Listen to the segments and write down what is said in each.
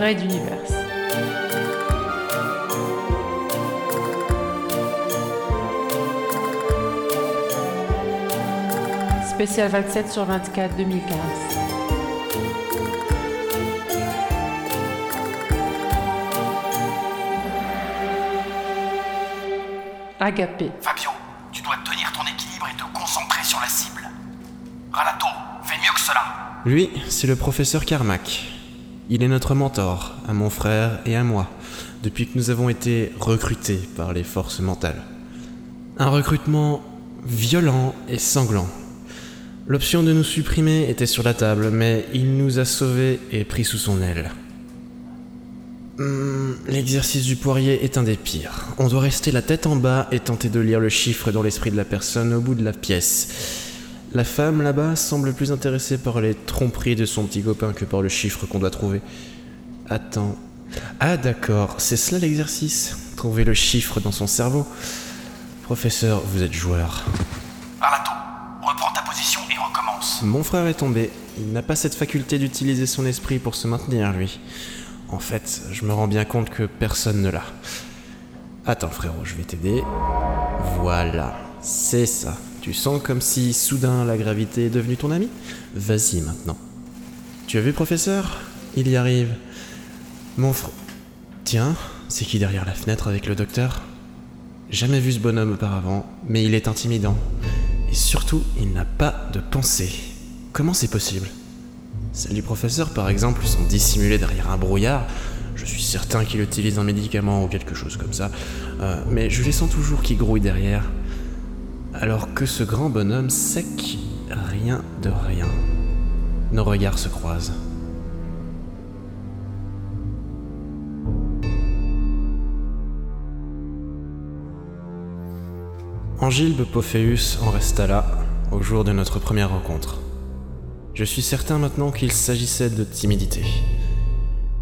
Raid Universe. Spécial 27 sur 24 2015. Agapé. Fabio, tu dois tenir ton équilibre et te concentrer sur la cible. Ralato, fais mieux que cela. Lui, c'est le professeur Carmack. Il est notre mentor, à mon frère et à moi, depuis que nous avons été recrutés par les forces mentales. Un recrutement violent et sanglant. L'option de nous supprimer était sur la table, mais il nous a sauvés et pris sous son aile. Hmm, L'exercice du poirier est un des pires. On doit rester la tête en bas et tenter de lire le chiffre dans l'esprit de la personne au bout de la pièce. La femme là-bas semble plus intéressée par les tromperies de son petit copain que par le chiffre qu'on doit trouver. Attends. Ah d'accord, c'est cela l'exercice? Trouver le chiffre dans son cerveau. Professeur, vous êtes joueur. Ralato, reprends ta position et recommence. Mon frère est tombé. Il n'a pas cette faculté d'utiliser son esprit pour se maintenir, lui. En fait, je me rends bien compte que personne ne l'a. Attends, frérot, je vais t'aider. Voilà, c'est ça. Tu sens comme si soudain la gravité est devenue ton ami Vas-y maintenant. Tu as vu, professeur? Il y arrive. Mon frère. Tiens, c'est qui derrière la fenêtre avec le docteur? Jamais vu ce bonhomme auparavant, mais il est intimidant. Et surtout, il n'a pas de pensée. Comment c'est possible? Celles du professeur, par exemple, sont dissimulées derrière un brouillard. Je suis certain qu'il utilise un médicament ou quelque chose comme ça. Euh, mais je les sens toujours qui grouillent derrière. Alors que ce grand bonhomme sec, rien de rien. Nos regards se croisent. Angilbe Pophéus en resta là, au jour de notre première rencontre. Je suis certain maintenant qu'il s'agissait de timidité.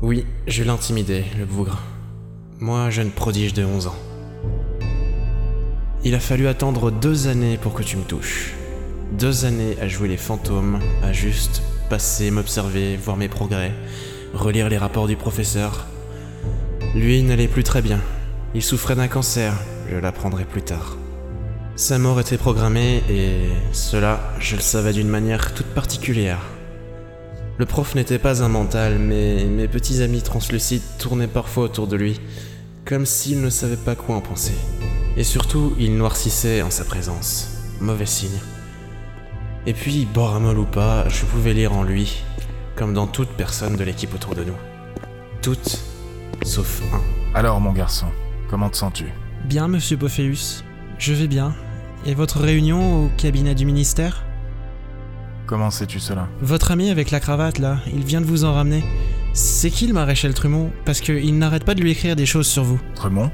Oui, je l'intimidais, le bougre. Moi, jeune prodige de 11 ans. Il a fallu attendre deux années pour que tu me touches. Deux années à jouer les fantômes, à juste passer, m'observer, voir mes progrès, relire les rapports du professeur. Lui n'allait plus très bien. Il souffrait d'un cancer, je l'apprendrai plus tard. Sa mort était programmée et cela, je le savais d'une manière toute particulière. Le prof n'était pas un mental, mais mes petits amis translucides tournaient parfois autour de lui, comme s'ils ne savaient pas quoi en penser. Et surtout, il noircissait en sa présence. Mauvais signe. Et puis, Boramol ou pas, je pouvais lire en lui, comme dans toute personne de l'équipe autour de nous. Toutes, sauf un. Alors, mon garçon, comment te sens-tu? Bien, monsieur Pophéus. Je vais bien. Et votre réunion au cabinet du ministère? Comment sais-tu cela? Votre ami avec la cravate, là, il vient de vous en ramener. C'est qui le maréchal Trumont Parce qu'il n'arrête pas de lui écrire des choses sur vous. Tremont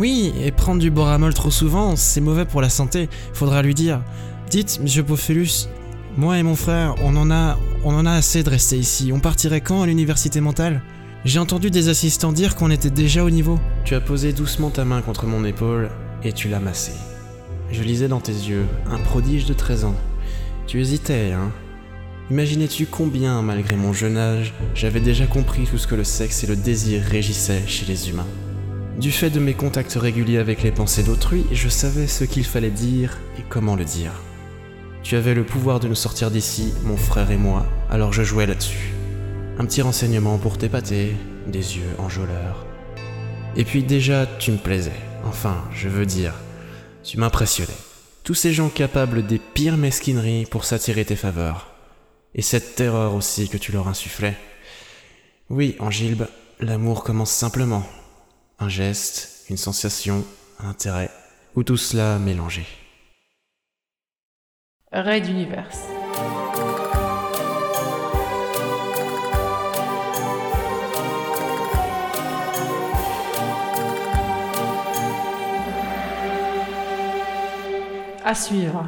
Oui, et prendre du boramol trop souvent, c'est mauvais pour la santé. Faudra lui dire. Dites, monsieur Pophelus, moi et mon frère, on en a, on en a assez de rester ici. On partirait quand à l'université mentale? J'ai entendu des assistants dire qu'on était déjà au niveau. Tu as posé doucement ta main contre mon épaule et tu l'as massée. Je lisais dans tes yeux un prodige de 13 ans. Tu hésitais, hein? Imaginais-tu combien, malgré mon jeune âge, j'avais déjà compris tout ce que le sexe et le désir régissaient chez les humains? Du fait de mes contacts réguliers avec les pensées d'autrui, je savais ce qu'il fallait dire et comment le dire. Tu avais le pouvoir de nous sortir d'ici, mon frère et moi, alors je jouais là-dessus. Un petit renseignement pour t'épater, des yeux enjôleurs. Et puis déjà, tu me plaisais. Enfin, je veux dire, tu m'impressionnais. Tous ces gens capables des pires mesquineries pour s'attirer tes faveurs. Et cette terreur aussi que tu leur insufflais. Oui, Angilbe, l'amour commence simplement. Un geste, une sensation, un intérêt, ou tout cela mélangé. Raid Universe. À suivre.